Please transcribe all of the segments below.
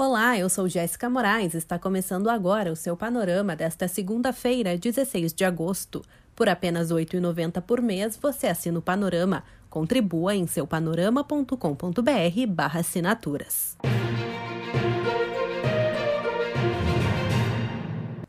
Olá, eu sou Jéssica Moraes. Está começando agora o seu panorama desta segunda-feira, 16 de agosto. Por apenas R$ 8,90 por mês, você assina o Panorama. Contribua em seupanorama.com.br/barra assinaturas.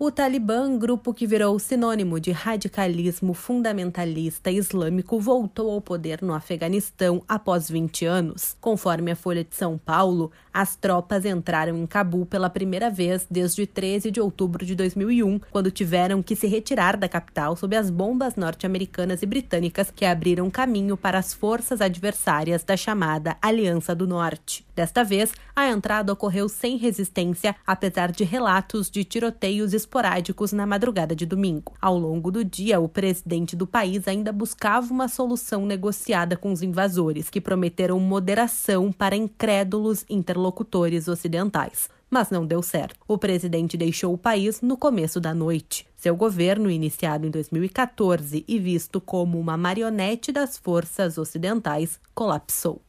O Talibã, grupo que virou sinônimo de radicalismo fundamentalista islâmico, voltou ao poder no Afeganistão após 20 anos. Conforme a Folha de São Paulo, as tropas entraram em Cabul pela primeira vez desde 13 de outubro de 2001, quando tiveram que se retirar da capital sob as bombas norte-americanas e britânicas que abriram caminho para as forças adversárias da chamada Aliança do Norte. Desta vez, a entrada ocorreu sem resistência, apesar de relatos de tiroteios esporádicos na madrugada de domingo. Ao longo do dia, o presidente do país ainda buscava uma solução negociada com os invasores, que prometeram moderação para incrédulos interlocutores ocidentais mas não deu certo. O presidente deixou o país no começo da noite. Seu governo, iniciado em 2014 e visto como uma marionete das forças ocidentais, colapsou.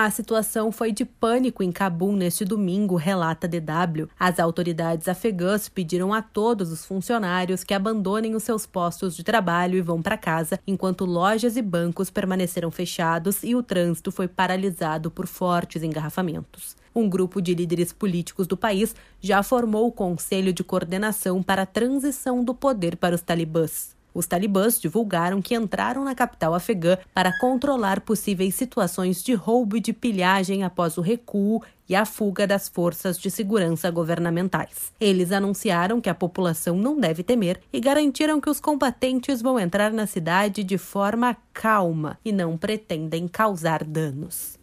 A situação foi de pânico em Cabul neste domingo, relata DW. As autoridades afegãs pediram a todos os funcionários que abandonem os seus postos de trabalho e vão para casa, enquanto lojas e bancos permaneceram fechados e o trânsito foi paralisado por fortes engarrafamentos. Um grupo de líderes políticos do país já formou o Conselho de Coordenação para a Transição do Poder para os Talibãs. Os talibãs divulgaram que entraram na capital afegã para controlar possíveis situações de roubo e de pilhagem após o recuo e a fuga das forças de segurança governamentais. Eles anunciaram que a população não deve temer e garantiram que os combatentes vão entrar na cidade de forma calma e não pretendem causar danos.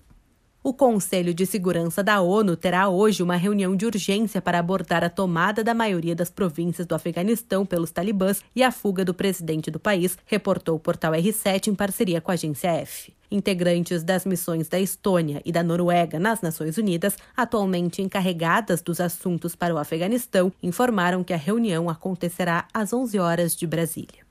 O Conselho de Segurança da ONU terá hoje uma reunião de urgência para abordar a tomada da maioria das províncias do Afeganistão pelos talibãs e a fuga do presidente do país, reportou o portal R7 em parceria com a agência F. Integrantes das missões da Estônia e da Noruega nas Nações Unidas, atualmente encarregadas dos assuntos para o Afeganistão, informaram que a reunião acontecerá às 11 horas de Brasília.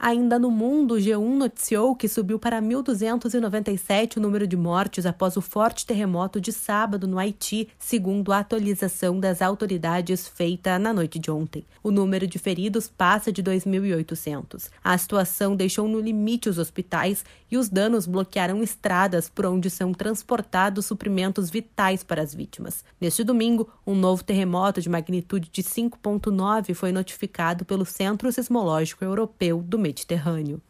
Ainda no mundo, o G1 noticiou que subiu para 1.297 o número de mortes após o forte terremoto de sábado no Haiti, segundo a atualização das autoridades feita na noite de ontem. O número de feridos passa de 2.800. A situação deixou no limite os hospitais e os danos bloquearam estradas por onde são transportados suprimentos vitais para as vítimas. Neste domingo, um novo terremoto de magnitude de 5.9 foi notificado pelo Centro Sismológico Europeu do Mediterrâneo.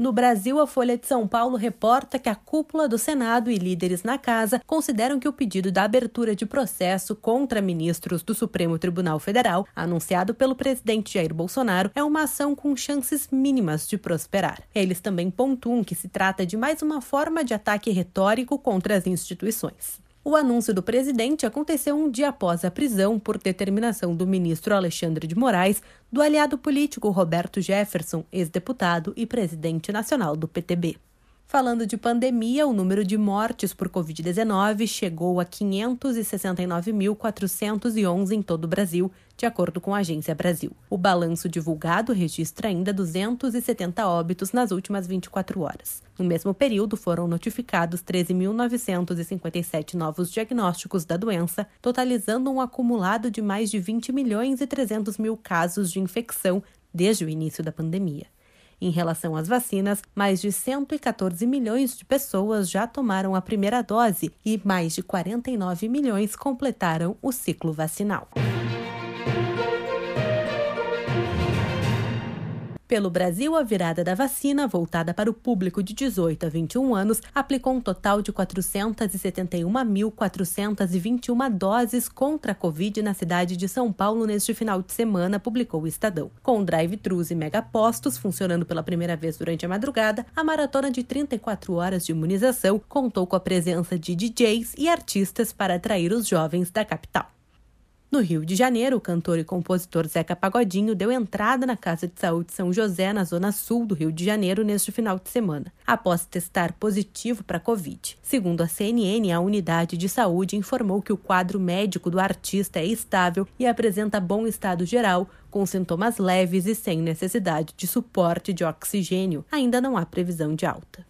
No Brasil, a Folha de São Paulo reporta que a cúpula do Senado e líderes na casa consideram que o pedido da abertura de processo contra ministros do Supremo Tribunal Federal, anunciado pelo presidente Jair Bolsonaro, é uma ação com chances mínimas de prosperar. Eles também pontuam que se trata de mais uma forma de ataque retórico contra as instituições. O anúncio do presidente aconteceu um dia após a prisão, por determinação do ministro Alexandre de Moraes, do aliado político Roberto Jefferson, ex-deputado e presidente nacional do PTB. Falando de pandemia, o número de mortes por Covid-19 chegou a 569.411 em todo o Brasil, de acordo com a Agência Brasil. O balanço divulgado registra ainda 270 óbitos nas últimas 24 horas. No mesmo período, foram notificados 13.957 novos diagnósticos da doença, totalizando um acumulado de mais de 20 milhões e 300 mil casos de infecção desde o início da pandemia. Em relação às vacinas, mais de 114 milhões de pessoas já tomaram a primeira dose e mais de 49 milhões completaram o ciclo vacinal. Pelo Brasil, a virada da vacina, voltada para o público de 18 a 21 anos, aplicou um total de 471.421 doses contra a Covid na cidade de São Paulo neste final de semana, publicou o Estadão. Com drive-thrus e megapostos funcionando pela primeira vez durante a madrugada, a maratona de 34 horas de imunização contou com a presença de DJs e artistas para atrair os jovens da capital. No Rio de Janeiro, o cantor e compositor Zeca Pagodinho deu entrada na Casa de Saúde São José, na zona sul do Rio de Janeiro, neste final de semana, após testar positivo para Covid. Segundo a CNN, a unidade de saúde informou que o quadro médico do artista é estável e apresenta bom estado geral, com sintomas leves e sem necessidade de suporte de oxigênio. Ainda não há previsão de alta.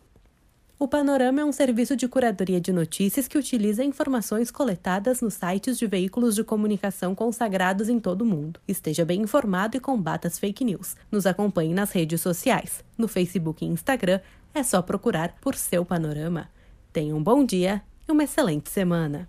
O Panorama é um serviço de curadoria de notícias que utiliza informações coletadas nos sites de veículos de comunicação consagrados em todo o mundo. Esteja bem informado e combata as fake news. Nos acompanhe nas redes sociais. No Facebook e Instagram é só procurar por seu Panorama. Tenha um bom dia e uma excelente semana.